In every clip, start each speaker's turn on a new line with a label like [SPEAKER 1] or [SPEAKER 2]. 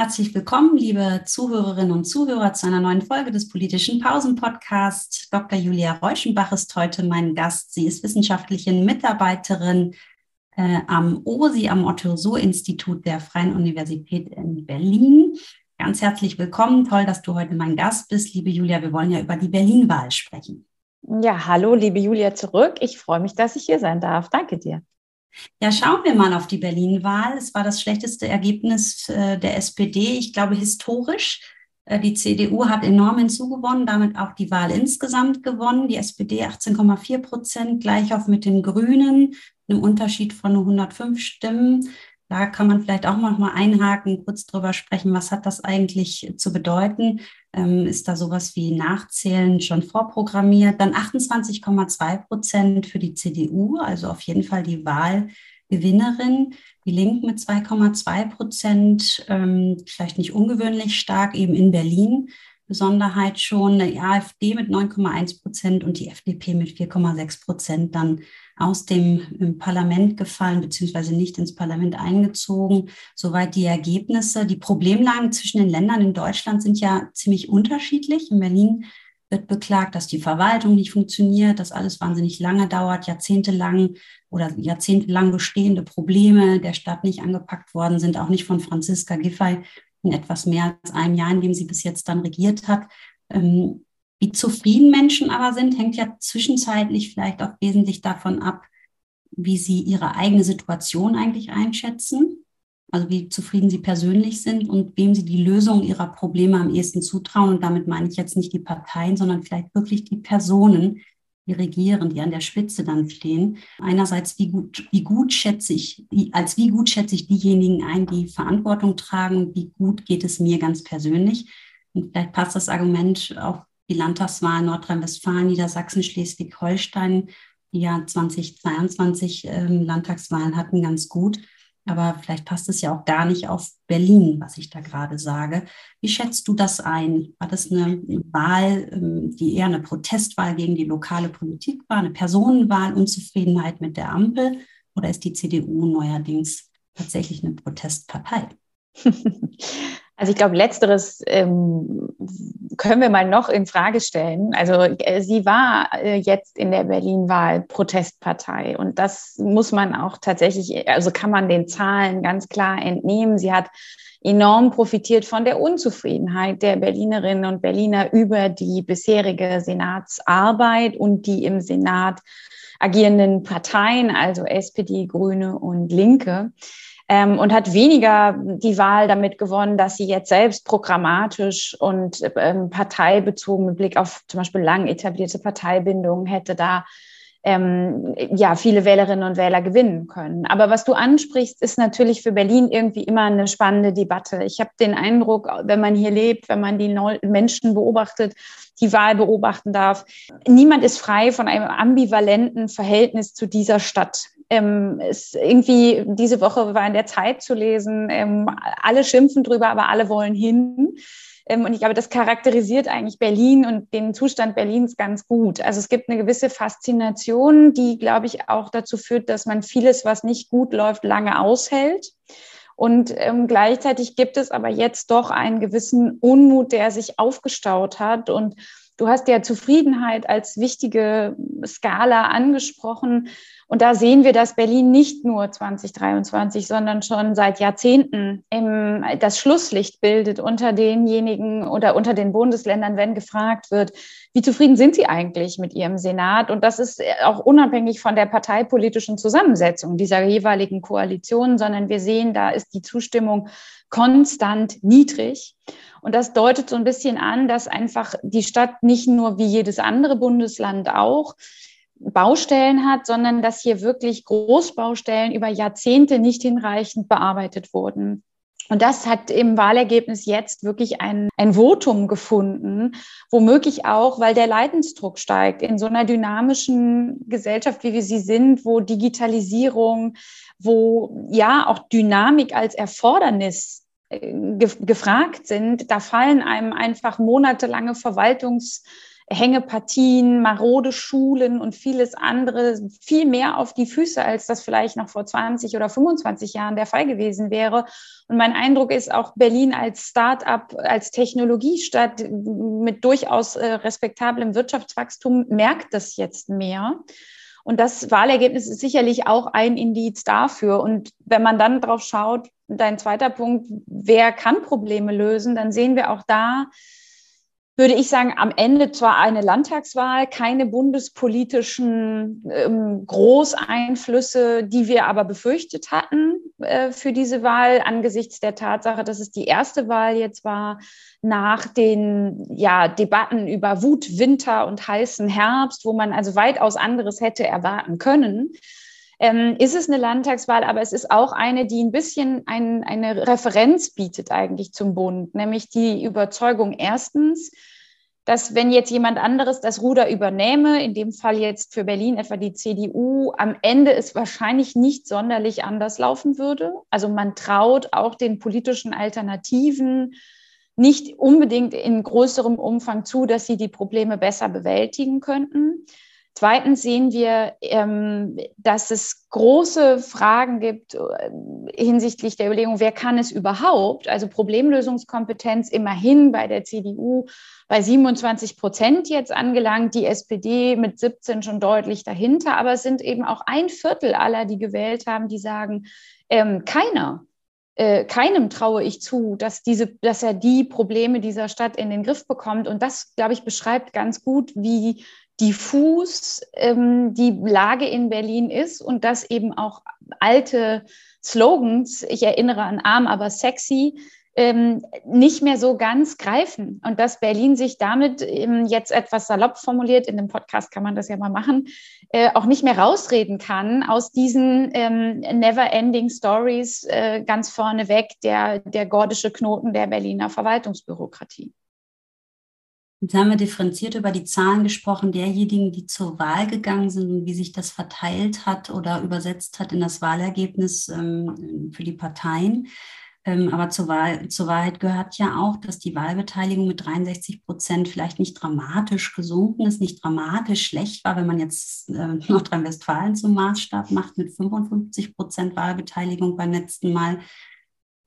[SPEAKER 1] Herzlich willkommen, liebe Zuhörerinnen und Zuhörer, zu einer neuen Folge des politischen Pausen-Podcasts. Dr. Julia Reuschenbach ist heute mein Gast. Sie ist wissenschaftliche Mitarbeiterin äh, am OSI, am Otto-Suhr-Institut der Freien Universität in Berlin. Ganz herzlich willkommen. Toll, dass du heute mein Gast bist. Liebe Julia, wir wollen ja über die Berlin-Wahl sprechen.
[SPEAKER 2] Ja, hallo, liebe Julia, zurück. Ich freue mich, dass ich hier sein darf. Danke dir.
[SPEAKER 1] Ja, schauen wir mal auf die Berlin-Wahl. Es war das schlechteste Ergebnis äh, der SPD, ich glaube historisch. Äh, die CDU hat enorm hinzugewonnen, damit auch die Wahl insgesamt gewonnen. Die SPD 18,4 Prozent, gleich auf mit den Grünen, einem Unterschied von nur 105 Stimmen. Da kann man vielleicht auch noch mal einhaken, kurz drüber sprechen, was hat das eigentlich zu bedeuten? Ähm, ist da sowas wie Nachzählen schon vorprogrammiert? Dann 28,2 Prozent für die CDU, also auf jeden Fall die Wahlgewinnerin. Die Linken mit 2,2 Prozent, ähm, vielleicht nicht ungewöhnlich stark, eben in Berlin. Besonderheit schon, die AfD mit 9,1 Prozent und die FDP mit 4,6 Prozent dann aus dem Parlament gefallen, beziehungsweise nicht ins Parlament eingezogen. Soweit die Ergebnisse. Die Problemlagen zwischen den Ländern in Deutschland sind ja ziemlich unterschiedlich. In Berlin wird beklagt, dass die Verwaltung nicht funktioniert, dass alles wahnsinnig lange dauert, jahrzehntelang oder jahrzehntelang bestehende Probleme der Stadt nicht angepackt worden sind, auch nicht von Franziska Giffey in etwas mehr als einem Jahr, in dem sie bis jetzt dann regiert hat. Ähm, wie zufrieden Menschen aber sind, hängt ja zwischenzeitlich vielleicht auch wesentlich davon ab, wie sie ihre eigene Situation eigentlich einschätzen, also wie zufrieden sie persönlich sind und wem sie die Lösung ihrer Probleme am ehesten zutrauen. Und damit meine ich jetzt nicht die Parteien, sondern vielleicht wirklich die Personen, die regieren, die an der Spitze dann stehen. Einerseits, wie gut, wie gut schätze ich, als wie gut schätze ich diejenigen ein, die Verantwortung tragen, wie gut geht es mir ganz persönlich. Und vielleicht passt das Argument auch die Landtagswahlen Nordrhein-Westfalen, Niedersachsen, Schleswig-Holstein, die ja 2022 ähm, Landtagswahlen hatten, ganz gut. Aber vielleicht passt es ja auch gar nicht auf Berlin, was ich da gerade sage. Wie schätzt du das ein? War das eine Wahl, ähm, die eher eine Protestwahl gegen die lokale Politik war, eine Personenwahl, Unzufriedenheit mit der Ampel? Oder ist die CDU neuerdings tatsächlich eine Protestpartei?
[SPEAKER 2] Also ich glaube, letzteres ähm, können wir mal noch in Frage stellen. Also äh, sie war äh, jetzt in der Berlin-Wahl Protestpartei und das muss man auch tatsächlich, also kann man den Zahlen ganz klar entnehmen. Sie hat enorm profitiert von der Unzufriedenheit der Berlinerinnen und Berliner über die bisherige Senatsarbeit und die im Senat agierenden Parteien, also SPD, Grüne und Linke ähm, und hat weniger die Wahl damit gewonnen, dass sie jetzt selbst programmatisch und ähm, parteibezogen mit Blick auf zum Beispiel lang etablierte Parteibindungen hätte da ähm, ja, viele Wählerinnen und Wähler gewinnen können. Aber was du ansprichst, ist natürlich für Berlin irgendwie immer eine spannende Debatte. Ich habe den Eindruck, wenn man hier lebt, wenn man die Menschen beobachtet, die Wahl beobachten darf, niemand ist frei von einem ambivalenten Verhältnis zu dieser Stadt. Ähm, ist irgendwie diese Woche war in der Zeit zu lesen, ähm, alle schimpfen drüber, aber alle wollen hin. Ähm, und ich glaube, das charakterisiert eigentlich Berlin und den Zustand Berlins ganz gut. Also es gibt eine gewisse Faszination, die, glaube ich, auch dazu führt, dass man vieles, was nicht gut läuft, lange aushält. Und ähm, gleichzeitig gibt es aber jetzt doch einen gewissen Unmut, der sich aufgestaut hat. Und du hast ja Zufriedenheit als wichtige Skala angesprochen. Und da sehen wir, dass Berlin nicht nur 2023, sondern schon seit Jahrzehnten im, das Schlusslicht bildet unter denjenigen oder unter den Bundesländern, wenn gefragt wird, wie zufrieden sind Sie eigentlich mit Ihrem Senat? Und das ist auch unabhängig von der parteipolitischen Zusammensetzung dieser jeweiligen Koalitionen, sondern wir sehen, da ist die Zustimmung konstant niedrig. Und das deutet so ein bisschen an, dass einfach die Stadt nicht nur wie jedes andere Bundesland auch Baustellen hat, sondern dass hier wirklich Großbaustellen über Jahrzehnte nicht hinreichend bearbeitet wurden. Und das hat im Wahlergebnis jetzt wirklich ein, ein Votum gefunden, womöglich auch, weil der Leidensdruck steigt in so einer dynamischen Gesellschaft, wie wir sie sind, wo Digitalisierung, wo ja auch Dynamik als Erfordernis äh, gefragt sind. Da fallen einem einfach monatelange Verwaltungs Hängepartien, marode Schulen und vieles andere viel mehr auf die Füße, als das vielleicht noch vor 20 oder 25 Jahren der Fall gewesen wäre. Und mein Eindruck ist auch Berlin als Start-up, als Technologiestadt mit durchaus äh, respektablem Wirtschaftswachstum merkt das jetzt mehr. Und das Wahlergebnis ist sicherlich auch ein Indiz dafür. Und wenn man dann drauf schaut, dein zweiter Punkt, wer kann Probleme lösen, dann sehen wir auch da, würde ich sagen, am Ende zwar eine Landtagswahl, keine bundespolitischen ähm, Großeinflüsse, die wir aber befürchtet hatten äh, für diese Wahl, angesichts der Tatsache, dass es die erste Wahl jetzt war nach den ja, Debatten über Wut, Winter und heißen Herbst, wo man also weitaus anderes hätte erwarten können. Ähm, ist es eine Landtagswahl, aber es ist auch eine, die ein bisschen ein, eine Referenz bietet eigentlich zum Bund, nämlich die Überzeugung erstens, dass wenn jetzt jemand anderes das Ruder übernehme, in dem Fall jetzt für Berlin etwa die CDU, am Ende es wahrscheinlich nicht sonderlich anders laufen würde. Also man traut auch den politischen Alternativen nicht unbedingt in größerem Umfang zu, dass sie die Probleme besser bewältigen könnten. Zweitens sehen wir, ähm, dass es große Fragen gibt äh, hinsichtlich der Überlegung, wer kann es überhaupt? Also Problemlösungskompetenz immerhin bei der CDU bei 27 Prozent jetzt angelangt, die SPD mit 17 schon deutlich dahinter, aber es sind eben auch ein Viertel aller, die gewählt haben, die sagen, ähm, keiner äh, keinem traue ich zu, dass, diese, dass er die Probleme dieser Stadt in den Griff bekommt. Und das, glaube ich, beschreibt ganz gut, wie diffus ähm, die Lage in Berlin ist und dass eben auch alte Slogans, ich erinnere an arm, aber sexy, ähm, nicht mehr so ganz greifen und dass Berlin sich damit ähm, jetzt etwas salopp formuliert, in dem Podcast kann man das ja mal machen, äh, auch nicht mehr rausreden kann aus diesen ähm, never-ending Stories äh, ganz vorneweg der, der gordische Knoten der Berliner Verwaltungsbürokratie.
[SPEAKER 1] Jetzt haben wir differenziert über die Zahlen gesprochen, derjenigen, die zur Wahl gegangen sind und wie sich das verteilt hat oder übersetzt hat in das Wahlergebnis ähm, für die Parteien. Ähm, aber zur, Wahl, zur Wahrheit gehört ja auch, dass die Wahlbeteiligung mit 63 Prozent vielleicht nicht dramatisch gesunken ist, nicht dramatisch schlecht war, wenn man jetzt äh, Nordrhein-Westfalen zum Maßstab macht mit 55 Prozent Wahlbeteiligung beim letzten Mal.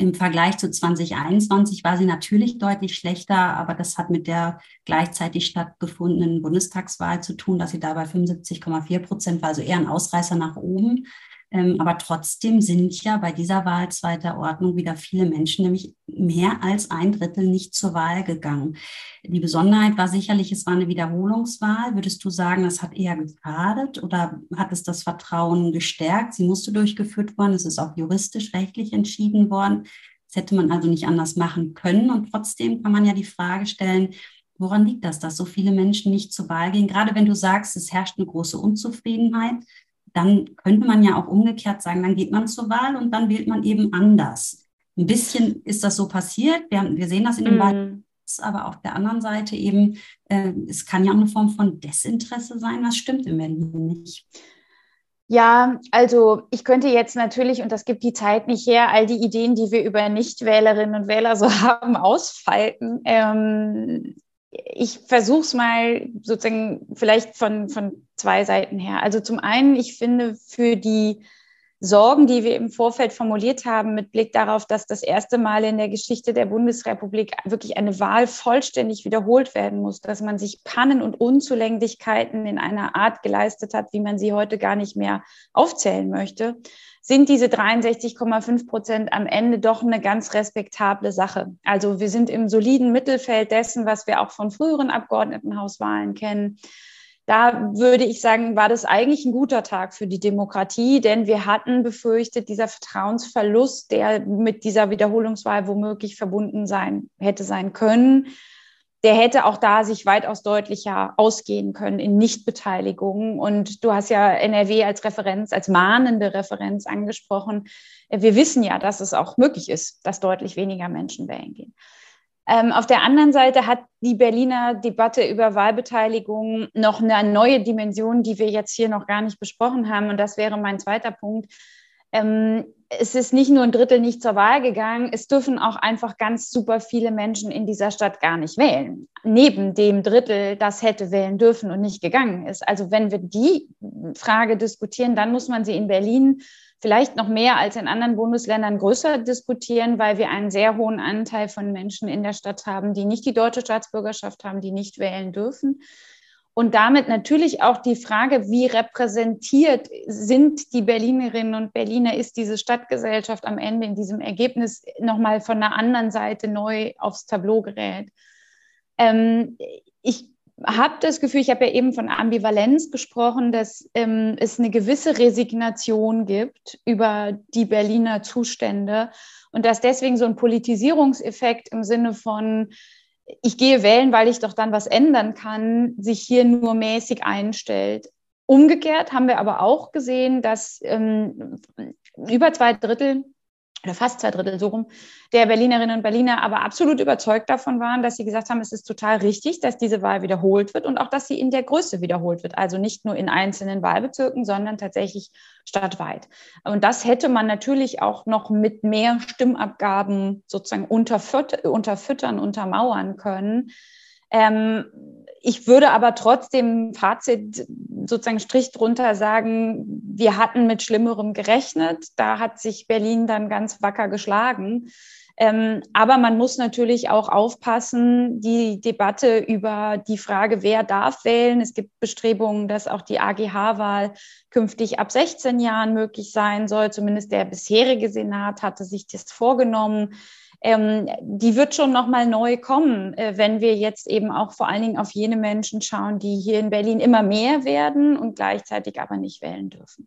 [SPEAKER 1] Im Vergleich zu 2021 war sie natürlich deutlich schlechter, aber das hat mit der gleichzeitig stattgefundenen Bundestagswahl zu tun, dass sie da bei 75,4 Prozent war, also eher ein Ausreißer nach oben. Ähm, aber trotzdem sind ja bei dieser Wahl zweiter Ordnung wieder viele Menschen, nämlich mehr als ein Drittel nicht zur Wahl gegangen. Die Besonderheit war sicherlich, es war eine Wiederholungswahl. Würdest du sagen, das hat eher geschadet oder hat es das Vertrauen gestärkt? Sie musste durchgeführt worden. Es ist auch juristisch, rechtlich entschieden worden. Das hätte man also nicht anders machen können. Und trotzdem kann man ja die Frage stellen, Woran liegt das, dass so viele Menschen nicht zur Wahl gehen? Gerade wenn du sagst, es herrscht eine große Unzufriedenheit, dann könnte man ja auch umgekehrt sagen, dann geht man zur Wahl und dann wählt man eben anders. Ein bisschen ist das so passiert. Wir, wir sehen das in den mm. Wahlen, aber auf der anderen Seite eben, äh, es kann ja auch eine Form von Desinteresse sein. Was stimmt im Berlin nicht?
[SPEAKER 2] Ja, also ich könnte jetzt natürlich, und das gibt die Zeit nicht her, all die Ideen, die wir über Nichtwählerinnen und Wähler so haben, ausfalten. Ähm, ich versuche es mal sozusagen vielleicht von, von zwei Seiten her. Also zum einen, ich finde für die Sorgen, die wir im Vorfeld formuliert haben, mit Blick darauf, dass das erste Mal in der Geschichte der Bundesrepublik wirklich eine Wahl vollständig wiederholt werden muss, dass man sich Pannen und Unzulänglichkeiten in einer Art geleistet hat, wie man sie heute gar nicht mehr aufzählen möchte, sind diese 63,5 Prozent am Ende doch eine ganz respektable Sache. Also wir sind im soliden Mittelfeld dessen, was wir auch von früheren Abgeordnetenhauswahlen kennen. Da würde ich sagen, war das eigentlich ein guter Tag für die Demokratie, denn wir hatten befürchtet, dieser Vertrauensverlust, der mit dieser Wiederholungswahl womöglich verbunden sein hätte sein können, der hätte auch da sich weitaus deutlicher ausgehen können in Nichtbeteiligung. Und du hast ja NRW als Referenz, als mahnende Referenz angesprochen. Wir wissen ja, dass es auch möglich ist, dass deutlich weniger Menschen wählen gehen. Ähm, auf der anderen Seite hat die Berliner Debatte über Wahlbeteiligung noch eine neue Dimension, die wir jetzt hier noch gar nicht besprochen haben. Und das wäre mein zweiter Punkt. Ähm, es ist nicht nur ein Drittel nicht zur Wahl gegangen, es dürfen auch einfach ganz super viele Menschen in dieser Stadt gar nicht wählen. Neben dem Drittel, das hätte wählen dürfen und nicht gegangen ist. Also wenn wir die Frage diskutieren, dann muss man sie in Berlin vielleicht noch mehr als in anderen Bundesländern größer diskutieren, weil wir einen sehr hohen Anteil von Menschen in der Stadt haben, die nicht die deutsche Staatsbürgerschaft haben, die nicht wählen dürfen. Und damit natürlich auch die Frage, wie repräsentiert sind die Berlinerinnen und Berliner, ist diese Stadtgesellschaft am Ende in diesem Ergebnis nochmal von der anderen Seite neu aufs Tableau gerät. Ähm, ich habe das Gefühl, ich habe ja eben von Ambivalenz gesprochen, dass ähm, es eine gewisse Resignation gibt über die Berliner Zustände und dass deswegen so ein Politisierungseffekt im Sinne von, ich gehe wählen, weil ich doch dann was ändern kann, sich hier nur mäßig einstellt. Umgekehrt haben wir aber auch gesehen, dass ähm, über zwei Drittel oder fast zwei Drittel so rum, der Berlinerinnen und Berliner aber absolut überzeugt davon waren, dass sie gesagt haben, es ist total richtig, dass diese Wahl wiederholt wird und auch, dass sie in der Größe wiederholt wird. Also nicht nur in einzelnen Wahlbezirken, sondern tatsächlich stadtweit. Und das hätte man natürlich auch noch mit mehr Stimmabgaben sozusagen unterfüttern, untermauern können. Ähm, ich würde aber trotzdem Fazit sozusagen Strich drunter sagen, wir hatten mit Schlimmerem gerechnet. Da hat sich Berlin dann ganz wacker geschlagen. Ähm, aber man muss natürlich auch aufpassen, die Debatte über die Frage, wer darf wählen. Es gibt Bestrebungen, dass auch die AGH-Wahl künftig ab 16 Jahren möglich sein soll. Zumindest der bisherige Senat hatte sich das vorgenommen ähm, die wird schon nochmal neu kommen, äh, wenn wir jetzt eben auch vor allen Dingen auf jene Menschen schauen, die hier in Berlin immer mehr werden und gleichzeitig aber nicht wählen dürfen.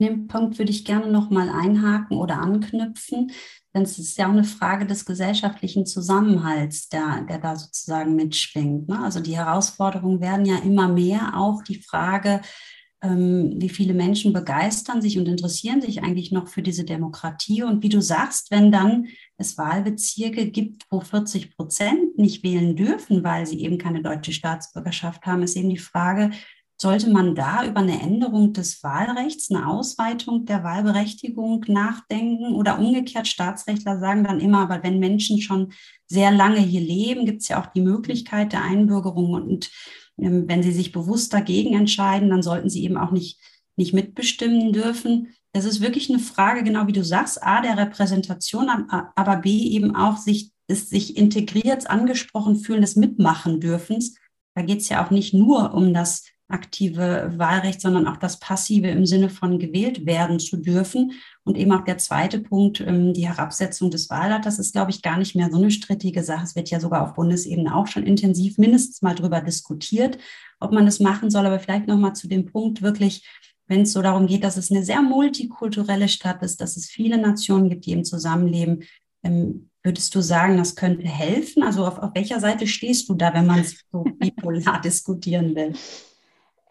[SPEAKER 1] Den Punkt würde ich gerne nochmal einhaken oder anknüpfen, denn es ist ja auch eine Frage des gesellschaftlichen Zusammenhalts, der, der da sozusagen mitschwingt. Ne? Also die Herausforderungen werden ja immer mehr, auch die Frage, wie viele Menschen begeistern sich und interessieren sich eigentlich noch für diese Demokratie. Und wie du sagst, wenn dann es Wahlbezirke gibt, wo 40 Prozent nicht wählen dürfen, weil sie eben keine deutsche Staatsbürgerschaft haben, ist eben die Frage, sollte man da über eine Änderung des Wahlrechts, eine Ausweitung der Wahlberechtigung nachdenken? Oder umgekehrt, Staatsrechtler sagen dann immer, aber wenn Menschen schon sehr lange hier leben, gibt es ja auch die Möglichkeit der Einbürgerung und ähm, wenn sie sich bewusst dagegen entscheiden, dann sollten sie eben auch nicht, nicht mitbestimmen dürfen. Das ist wirklich eine Frage, genau wie du sagst, A, der Repräsentation, aber B, eben auch sich, des sich integriert, angesprochen fühlen, des Mitmachen dürfens. Da geht es ja auch nicht nur um das aktive Wahlrecht, sondern auch das passive im Sinne von gewählt werden zu dürfen. Und eben auch der zweite Punkt, ähm, die Herabsetzung des Wahlalters, ist, glaube ich, gar nicht mehr so eine strittige Sache. Es wird ja sogar auf Bundesebene auch schon intensiv mindestens mal darüber diskutiert, ob man das machen soll. Aber vielleicht noch mal zu dem Punkt wirklich, wenn es so darum geht, dass es eine sehr multikulturelle Stadt ist, dass es viele Nationen gibt, die im Zusammenleben. Ähm, würdest du sagen, das könnte helfen? Also auf, auf welcher Seite stehst du da, wenn man so bipolar diskutieren will?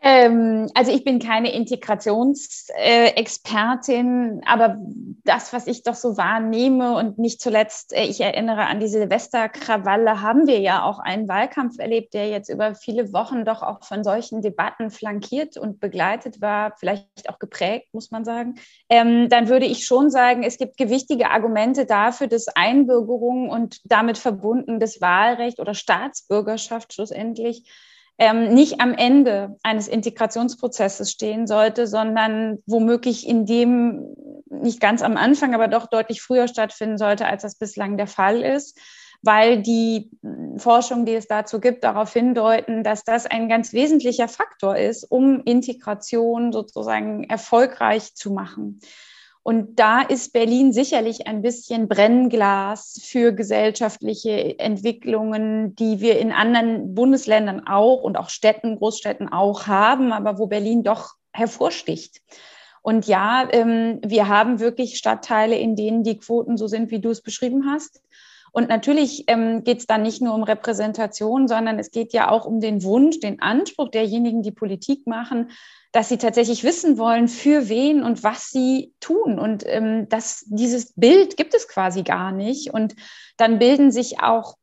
[SPEAKER 2] Ähm, also ich bin keine Integrationsexpertin, äh, aber das, was ich doch so wahrnehme und nicht zuletzt, äh, ich erinnere an die Silvesterkrawalle, haben wir ja auch einen Wahlkampf erlebt, der jetzt über viele Wochen doch auch von solchen Debatten flankiert und begleitet war, vielleicht auch geprägt, muss man sagen. Ähm, dann würde ich schon sagen, es gibt gewichtige Argumente dafür, dass Einbürgerung und damit verbunden das Wahlrecht oder Staatsbürgerschaft schlussendlich ähm, nicht am Ende eines Integrationsprozesses stehen sollte, sondern womöglich in dem nicht ganz am Anfang, aber doch deutlich früher stattfinden sollte, als das bislang der Fall ist, weil die Forschung, die es dazu gibt, darauf hindeuten, dass das ein ganz wesentlicher Faktor ist, um Integration sozusagen erfolgreich zu machen. Und da ist Berlin sicherlich ein bisschen Brennglas für gesellschaftliche Entwicklungen, die wir in anderen Bundesländern auch und auch Städten, Großstädten auch haben, aber wo Berlin doch hervorsticht. Und ja, ähm, wir haben wirklich Stadtteile, in denen die Quoten so sind, wie du es beschrieben hast. Und natürlich ähm, geht es dann nicht nur um Repräsentation, sondern es geht ja auch um den Wunsch, den Anspruch derjenigen, die Politik machen, dass sie tatsächlich wissen wollen, für wen und was sie tun. Und ähm, das, dieses Bild gibt es quasi gar nicht. Und dann bilden sich auch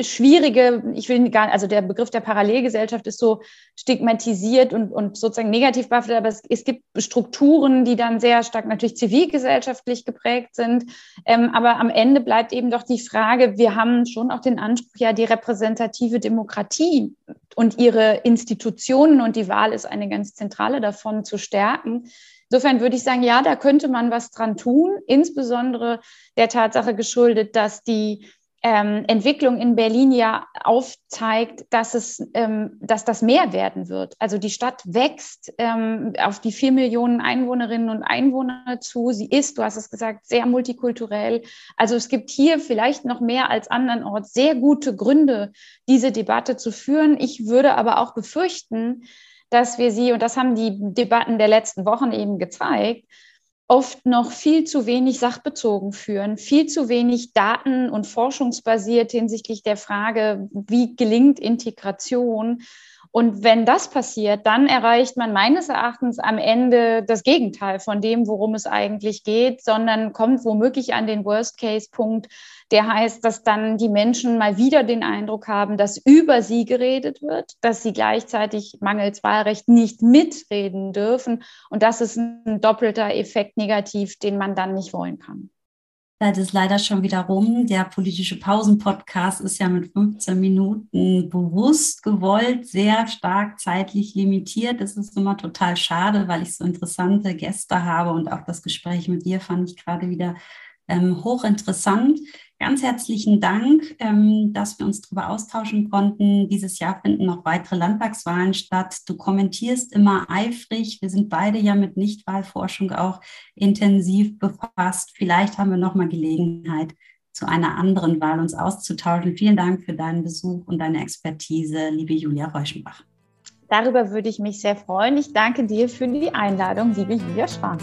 [SPEAKER 2] schwierige, ich will gar also der Begriff der Parallelgesellschaft ist so stigmatisiert und, und sozusagen negativ behaftet, aber es, es gibt Strukturen, die dann sehr stark natürlich zivilgesellschaftlich geprägt sind. Ähm, aber am Ende bleibt eben doch die Frage, wir haben schon auch den Anspruch, ja, die repräsentative Demokratie und ihre Institutionen und die Wahl ist eine ganz zentrale davon zu stärken. Insofern würde ich sagen, ja, da könnte man was dran tun, insbesondere der Tatsache geschuldet, dass die ähm, Entwicklung in Berlin ja aufzeigt, dass es, ähm, dass das mehr werden wird. Also die Stadt wächst ähm, auf die vier Millionen Einwohnerinnen und Einwohner zu. Sie ist, du hast es gesagt, sehr multikulturell. Also es gibt hier vielleicht noch mehr als andernorts sehr gute Gründe, diese Debatte zu führen. Ich würde aber auch befürchten, dass wir sie, und das haben die Debatten der letzten Wochen eben gezeigt, oft noch viel zu wenig sachbezogen führen, viel zu wenig daten- und forschungsbasiert hinsichtlich der Frage, wie gelingt Integration. Und wenn das passiert, dann erreicht man meines Erachtens am Ende das Gegenteil von dem, worum es eigentlich geht, sondern kommt womöglich an den Worst-Case-Punkt, der heißt, dass dann die Menschen mal wieder den Eindruck haben, dass über sie geredet wird, dass sie gleichzeitig mangels Wahlrecht nicht mitreden dürfen. Und das ist ein doppelter Effekt negativ, den man dann nicht wollen kann.
[SPEAKER 1] Das ist leider schon wieder rum. Der politische Pausen-Podcast ist ja mit 15 Minuten bewusst gewollt, sehr stark zeitlich limitiert. Das ist immer total schade, weil ich so interessante Gäste habe und auch das Gespräch mit dir fand ich gerade wieder ähm, hochinteressant. Ganz herzlichen Dank, ähm, dass wir uns darüber austauschen konnten. Dieses Jahr finden noch weitere Landtagswahlen statt. Du kommentierst immer eifrig. Wir sind beide ja mit Nichtwahlforschung auch intensiv befasst. Vielleicht haben wir noch mal Gelegenheit, zu einer anderen Wahl uns auszutauschen. Vielen Dank für deinen Besuch und deine Expertise, liebe Julia Reuschenbach.
[SPEAKER 2] Darüber würde ich mich sehr freuen. Ich danke dir für die Einladung, liebe Julia Schwan.